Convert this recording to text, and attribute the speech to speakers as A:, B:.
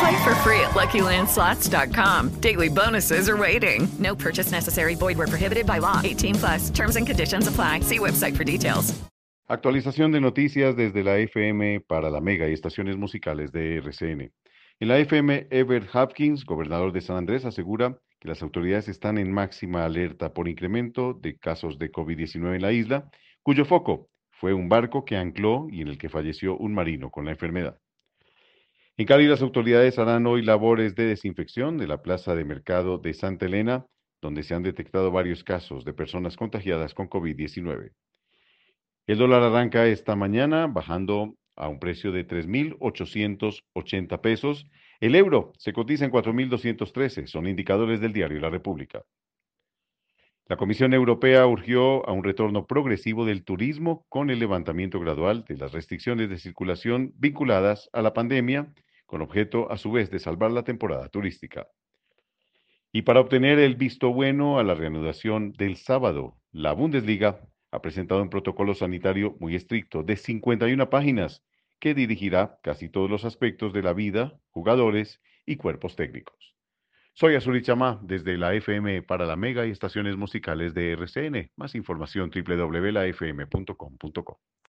A: Play for free at LuckyLandSlots.com. Daily bonuses are waiting. No purchase necessary. Void were prohibited by law. 18 plus. Terms and conditions apply. See website for details.
B: Actualización de noticias desde la FM para la Mega y estaciones musicales de RCN. En la FM, Ever Hopkins, gobernador de San Andrés, asegura que las autoridades están en máxima alerta por incremento de casos de COVID-19 en la isla, cuyo foco fue un barco que ancló y en el que falleció un marino con la enfermedad. En Cali, las autoridades harán hoy labores de desinfección de la plaza de mercado de Santa Elena, donde se han detectado varios casos de personas contagiadas con COVID-19. El dólar arranca esta mañana bajando a un precio de 3.880 pesos. El euro se cotiza en 4.213, son indicadores del diario La República. La Comisión Europea urgió a un retorno progresivo del turismo con el levantamiento gradual de las restricciones de circulación vinculadas a la pandemia, con objeto a su vez de salvar la temporada turística. Y para obtener el visto bueno a la reanudación del sábado, la Bundesliga ha presentado un protocolo sanitario muy estricto de 51 páginas que dirigirá casi todos los aspectos de la vida, jugadores y cuerpos técnicos. Soy Azuri Chamá desde la FM para la Mega y estaciones musicales de RCN. Más información www.lafm.com.co.